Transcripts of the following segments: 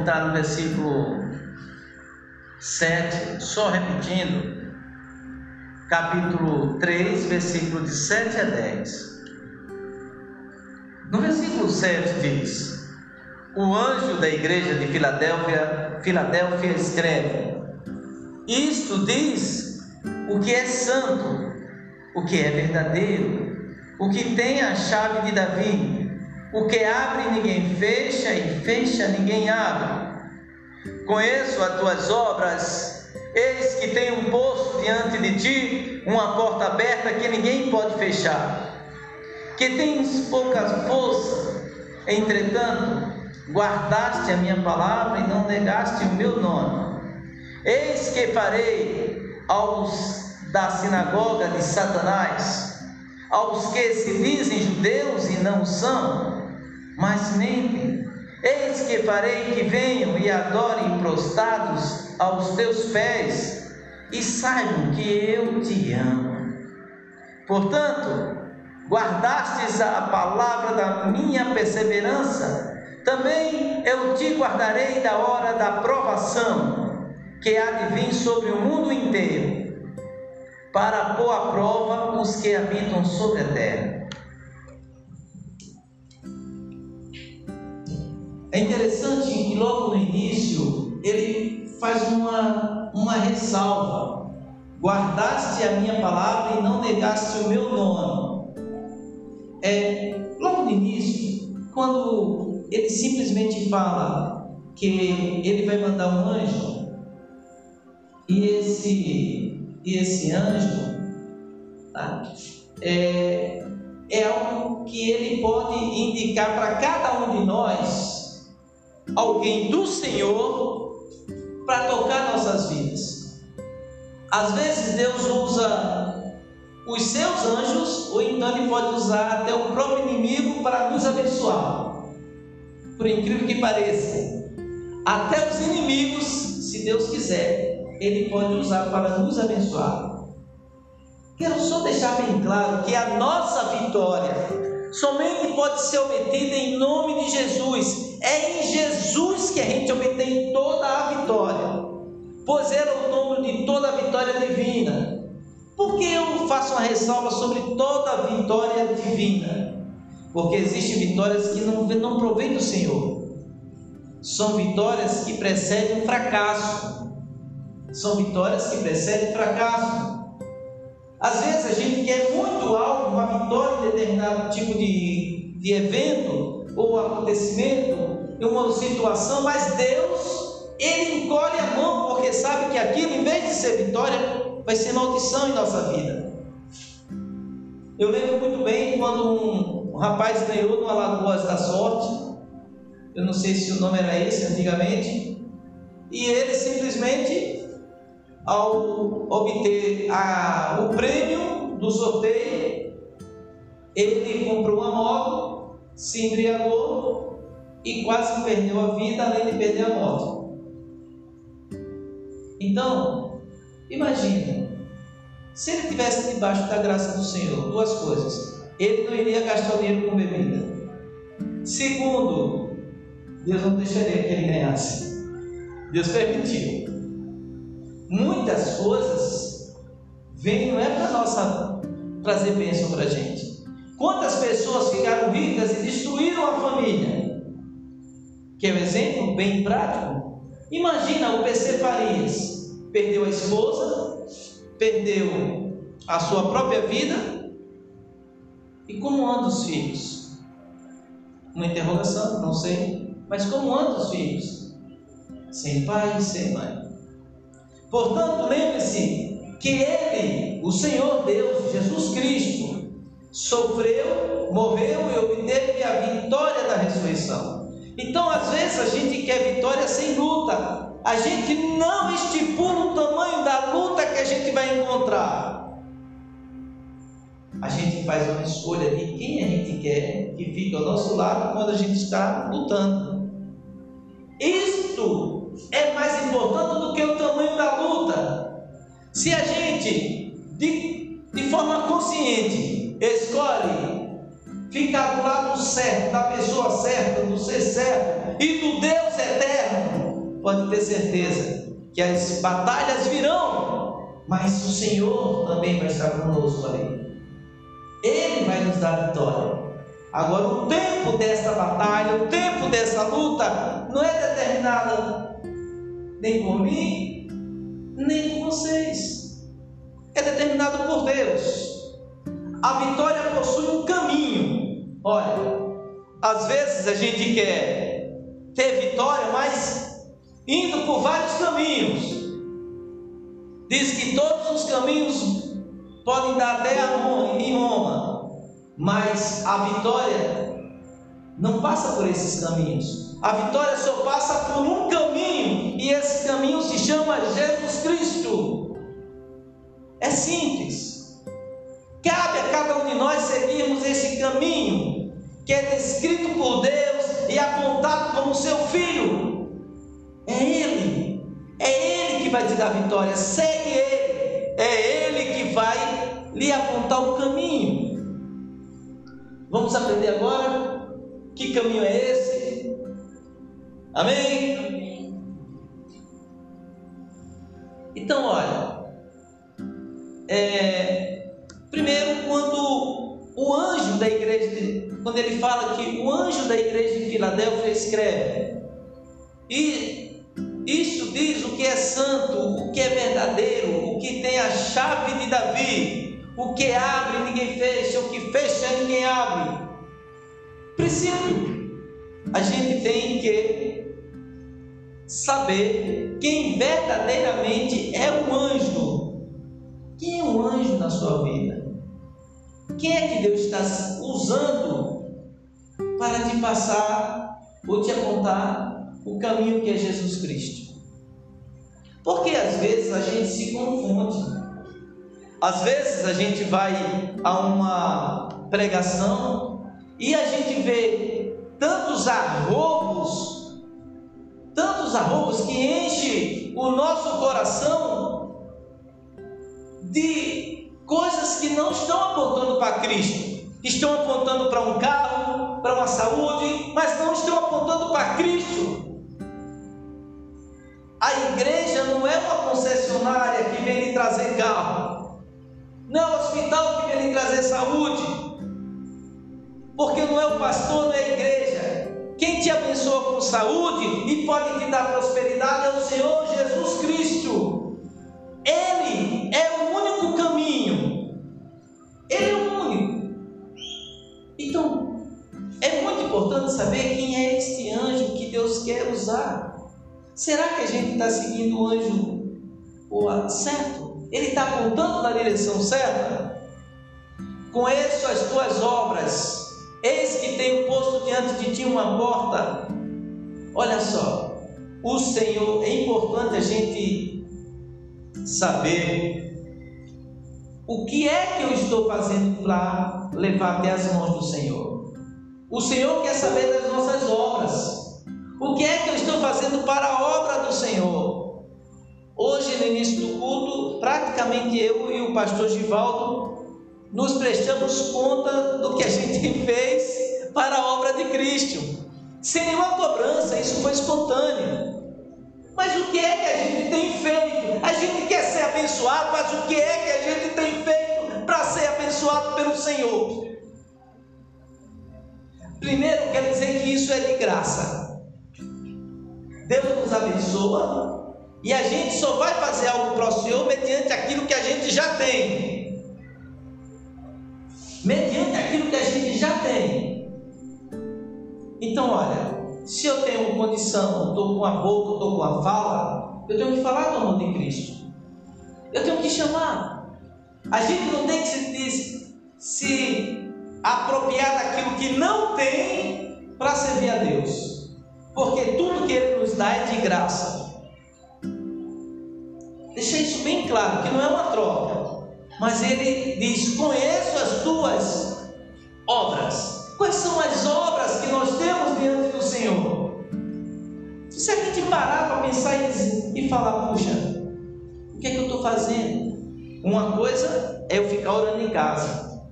está no versículo 7, só repetindo, capítulo 3, versículo de 7 a 10. No versículo 7 diz: O anjo da igreja de Filadélfia, Filadélfia escreve: Isto diz o que é santo, o que é verdadeiro, o que tem a chave de Davi, o que abre ninguém fecha e fecha ninguém abre. Conheço as tuas obras, eis que tem um poço diante de ti, uma porta aberta que ninguém pode fechar que tens pouca força, entretanto, guardaste a minha palavra e não negaste o meu nome. Eis que farei aos da sinagoga de Satanás, aos que se dizem judeus e não são, mas mentem. Eis que farei que venham e adorem prostrados aos teus pés, e saibam que eu te amo. Portanto, guardastes a palavra da minha perseverança, também eu te guardarei da hora da provação, que há de vir sobre o mundo inteiro, para pôr à prova os que habitam sobre a terra. É interessante que logo no início ele faz uma, uma ressalva: guardaste a minha palavra e não negaste o meu nome. É, logo no início, quando ele simplesmente fala que ele vai mandar um anjo, e esse, e esse anjo tá, é, é algo que ele pode indicar para cada um de nós alguém do Senhor para tocar nossas vidas. Às vezes Deus usa os seus anjos, ou então ele pode usar até o próprio inimigo para nos abençoar. Por incrível que pareça, até os inimigos, se Deus quiser, ele pode usar para nos abençoar. Quero só deixar bem claro que a nossa vitória somente pode ser obtida em nome de Jesus. É em Jesus que a gente obtém toda a vitória, pois era o nome de toda a vitória divina. Por que eu faço uma ressalva sobre toda a vitória divina? Porque existem vitórias que não, não provém do Senhor. São vitórias que precedem fracasso. São vitórias que precedem fracasso. Às vezes a gente quer muito algo, uma vitória em determinado tipo de, de evento ou acontecimento, uma situação, mas Deus, Ele encolhe a mão porque sabe que aquilo, em vez de ser vitória, vai ser maldição em nossa vida. Eu lembro muito bem quando um, um rapaz ganhou no Alagoas da Sorte, eu não sei se o nome era esse antigamente, e ele simplesmente, ao obter a, o prêmio do sorteio, ele comprou uma moto, se embriagou e quase perdeu a vida, além de perder a moto. Então, Imagina, se ele tivesse debaixo da graça do Senhor, duas coisas. Ele não iria gastar o dinheiro com bebida. Segundo, Deus não deixaria que ele ganhasse. Deus permitiu. Muitas coisas vêm, não é para nossa trazer bênção para a gente. Quantas pessoas ficaram ricas e destruíram a família? Que é um exemplo bem prático. Imagina o PC Farias perdeu a esposa, perdeu a sua própria vida. E como andam os filhos? Uma interrogação, não sei. Mas como andam os filhos? Sem pai sem mãe. Portanto, lembre-se que Ele, o Senhor Deus, Jesus Cristo, sofreu, morreu e obteve a vitória da ressurreição. Então, às vezes, a gente quer vitória sem luta, a gente não estipula o tamanho da luta que a gente vai encontrar. A gente faz uma escolha de quem a gente quer que fique ao nosso lado quando a gente está lutando. Isto é mais importante do que o tamanho da luta. Se a gente, de, de forma consciente, escolhe ficar do lado certo, da pessoa certa, do ser certo e do Deus eterno, pode ter certeza que as batalhas virão, mas o Senhor também vai estar conosco ali. Ele vai nos dar vitória. Agora, o tempo dessa batalha, o tempo dessa luta, não é determinado nem por mim, nem por vocês. É determinado por Deus. A vitória possui um caminho. Olha, às vezes a gente quer ter vitória, mas indo por vários caminhos. Diz que todos os caminhos podem dar até em Roma, mas a vitória não passa por esses caminhos. A vitória só passa por um caminho, e esse caminho se chama Jesus Cristo. É simples. Cabe a cada um de nós seguirmos esse caminho, que é descrito por Deus e apontado como seu filho. É Ele, é Ele que vai te dar vitória. Segue Ele, é Ele que vai lhe apontar o caminho. Vamos aprender agora que caminho é esse? Amém? Então, olha, é, primeiro, quando o anjo da igreja, quando ele fala que o anjo da igreja de Filadélfia escreve, e isso diz o que é santo, o que é verdadeiro, o que tem a chave de Davi, o que abre ninguém fecha, o que fecha ninguém abre. Princípio. A gente tem que saber quem verdadeiramente é o anjo. Quem é o anjo na sua vida? Quem é que Deus está usando para te passar ou te apontar o caminho que é Jesus Cristo? Porque às vezes a gente se confunde. Às vezes a gente vai a uma pregação e a gente vê tantos arrobos, tantos arrobos que enche o nosso coração de coisas que não estão apontando para Cristo, estão apontando para um carro, para uma saúde, mas não estão apontando para Cristo. A igreja não é uma concessionária que vem lhe trazer carro. Não é o hospital que vem lhe trazer saúde. Porque não é o pastor, não é a igreja. Quem te abençoa com saúde e pode te dar prosperidade é o Senhor Jesus Cristo. Ele é o único caminho. Ele é o único. Então, é muito importante saber quem é este anjo que Deus quer usar. Será que a gente está seguindo o anjo certo? Ele está apontando na direção certa? Conheço as tuas obras, eis que tenho posto diante de ti uma porta. Olha só, o Senhor, é importante a gente saber o que é que eu estou fazendo para levar até as mãos do Senhor. O Senhor quer saber das nossas obras. O que é que eu estou fazendo para a obra do Senhor? Hoje, no início do culto, praticamente eu e o pastor Givaldo nos prestamos conta do que a gente fez para a obra de Cristo, sem nenhuma cobrança, isso foi espontâneo. Mas o que é que a gente tem feito? A gente quer ser abençoado, mas o que é que a gente tem feito para ser abençoado pelo Senhor? Primeiro, quero dizer que isso é de graça. Deus nos abençoa e a gente só vai fazer algo para o Senhor mediante aquilo que a gente já tem. Mediante aquilo que a gente já tem. Então, olha, se eu tenho condição, estou com a boca, estou com a fala, eu tenho que falar do amor de Cristo. Eu tenho que chamar. A gente não tem que se, se apropriar daquilo que não tem para servir a Deus. Porque tudo que Ele nos dá é de graça. Deixa isso bem claro, que não é uma troca. Mas ele diz: Conheço as tuas obras. Quais são as obras que nós temos diante do Senhor? Se a gente parar para pensar e, falar, puxa, o que é que eu estou fazendo? Uma coisa é eu ficar orando em casa.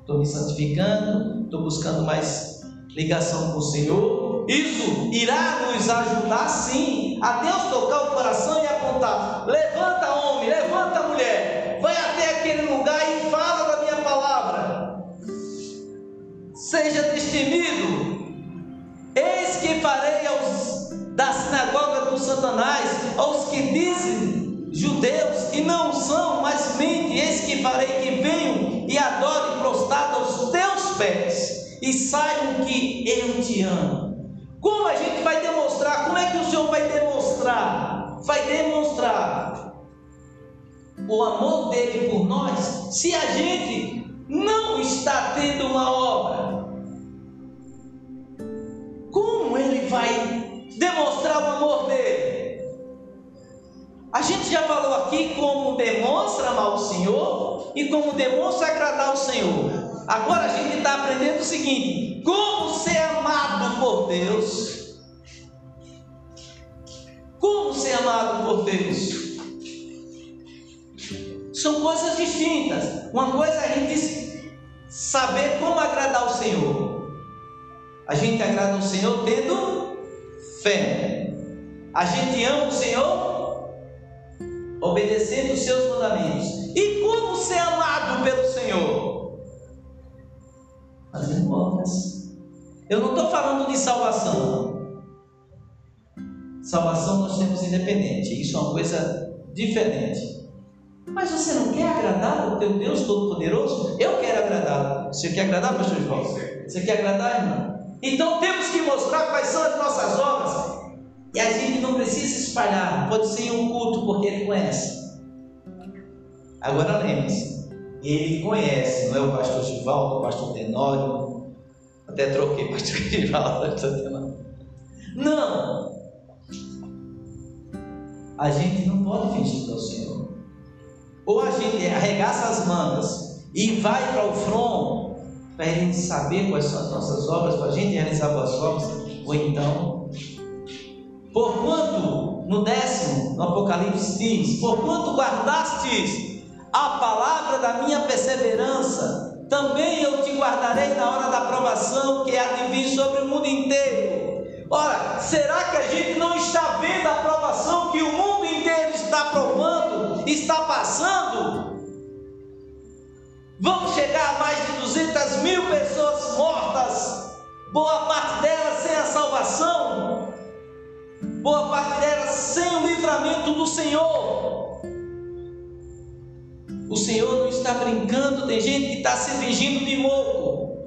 Estou me santificando, estou buscando mais ligação com o Senhor. Isso irá nos ajudar sim a Deus tocar o coração e apontar: levanta, homem, levanta, mulher, aquele lugar e fala da minha palavra. Seja destemido. Eis que farei aos da sinagoga do Satanás, aos que dizem judeus e não são, mas mentem, eis que farei que venham e adorem prostrado aos teus pés e saibam que eu te amo. Como a gente vai demonstrar? Como é que o Senhor vai demonstrar? Vai demonstrar o amor dele por nós se a gente não está tendo uma obra. Como ele vai demonstrar o amor dele? A gente já falou aqui como demonstra amar o Senhor e como demonstra agradar o Senhor. Agora a gente está aprendendo o seguinte: como ser amado por Deus. Como ser amado por Deus. São coisas distintas. Uma coisa é a gente saber como agradar o Senhor. A gente agrada o Senhor tendo fé. A gente ama o Senhor obedecendo os seus mandamentos. E como ser amado pelo Senhor? Fazendo obras. Eu não estou falando de salvação. Salvação nós temos independente. Isso é uma coisa diferente. Mas você não quer agradar o teu Deus Todo-Poderoso? Eu quero agradar. Você quer agradar, pastor volta? Você quer agradar, irmão? Então temos que mostrar quais são as nossas obras. E a gente não precisa espalhar. Pode ser um culto, porque ele conhece. Agora lembre-se, ele conhece, não é o pastor Givaldo, o pastor Tenório. Até troquei pastor Givaldo, pastor Tenório. Não! A gente não pode fingir que é o Senhor. Ou a gente arregaça as mangas e vai para o front para gente saber quais são as nossas obras, para a gente realizar boas obras, ou então, porquanto, no décimo, no Apocalipse diz: Porquanto guardastes a palavra da minha perseverança, também eu te guardarei na hora da provação que há de vir sobre o mundo inteiro. Ora, será que a gente não está vendo a provação que o mundo inteiro está provando, está passando? Vamos chegar a mais de 200 mil pessoas mortas, boa parte delas sem a salvação, boa parte delas sem o livramento do Senhor. O Senhor não está brincando, tem gente que está se fingindo de louco.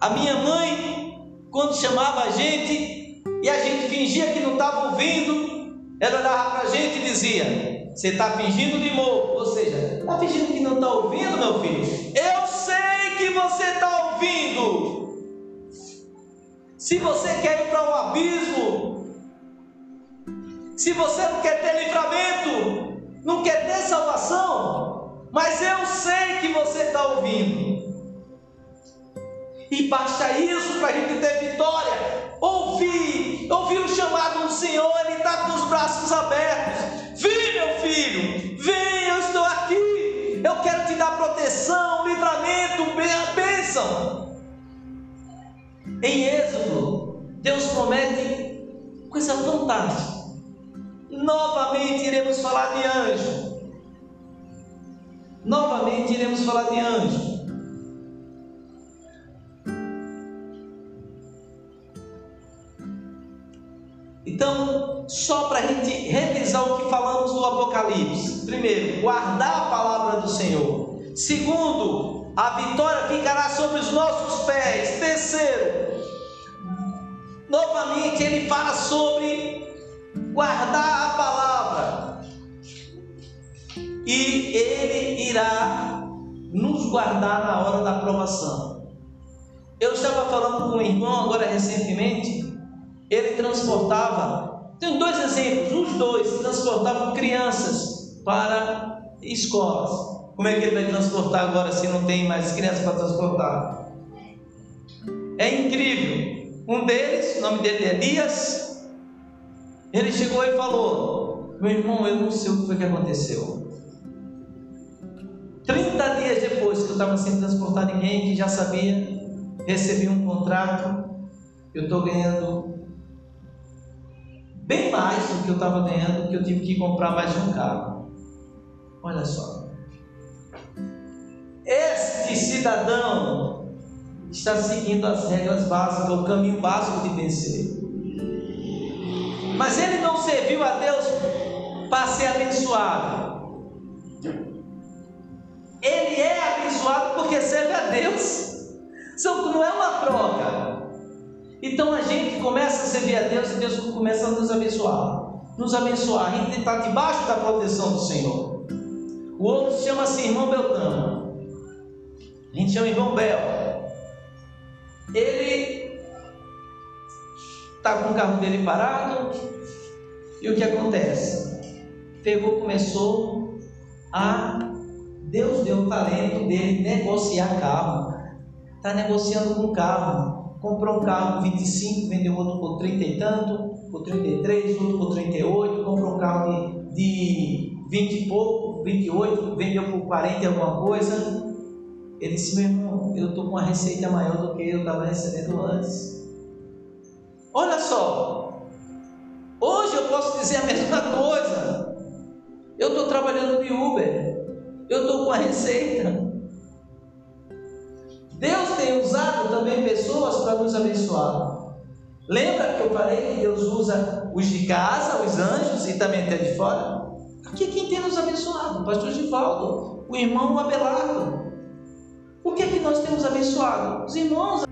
A minha mãe, quando chamava a gente e a gente fingia que não estava ouvindo, ela olhava para a gente e dizia: Você está fingindo de morto, ou seja, está fingindo que não está ouvindo, meu filho? Eu sei que você está ouvindo. Se você quer ir para o abismo, se você não quer ter livramento, não quer ter salvação, mas eu sei que você está ouvindo. E basta isso para a gente ter vitória. Ouvir, ouvir o chamado do Senhor, Ele está com os braços abertos. Vem, meu filho, vem, eu estou aqui. Eu quero te dar proteção, livramento, bênção. Em Êxodo, Deus promete coisa fantástica. Novamente iremos falar de anjo. Novamente iremos falar de anjo. Então, só para a gente revisar o que falamos do Apocalipse. Primeiro, guardar a palavra do Senhor. Segundo, a vitória ficará sobre os nossos pés. Terceiro, novamente ele fala sobre guardar a palavra. E ele irá nos guardar na hora da provação. Eu estava falando com um irmão agora recentemente ele transportava, tem dois exemplos, os dois transportavam crianças para escolas. Como é que ele vai transportar agora se não tem mais crianças para transportar? É incrível. Um deles, o nome dele é Elias, ele chegou e falou: Meu irmão, eu não sei o que foi que aconteceu. 30 dias depois que eu estava sendo transportado, ninguém que já sabia recebi um contrato, eu estou ganhando bem mais do que eu estava ganhando, que eu tive que comprar mais um carro. Olha só. Este cidadão está seguindo as regras básicas, o caminho básico de vencer. Mas ele não serviu a Deus para ser abençoado. Ele é abençoado porque serve a Deus. Não é uma troca. Então a gente começa a servir a Deus e Deus começa a nos abençoar. Nos abençoar. A gente está debaixo da proteção do Senhor. O outro chama-se irmão Beltrano. A gente chama irmão Bel. Ele está com o carro dele parado. E o que acontece? Pegou, começou a. Deus deu o talento dele negociar carro. Está negociando com carro. Comprou um carro por 25, vendeu outro por 30 e tanto, por 33, outro por 38, comprou um carro de, de 20 e pouco, 28, vendeu por 40 e alguma coisa. Ele disse, meu irmão, eu estou com uma receita maior do que eu estava recebendo antes. Olha só, hoje eu posso dizer a mesma coisa. Eu estou trabalhando de Uber, eu estou com a receita. Também pessoas para nos abençoar. Lembra que eu falei que Deus usa os de casa, os anjos e também até de fora? Aqui quem tem nos abençoado? O pastor Givaldo, o irmão Abelardo. O que é que nós temos abençoado? Os irmãos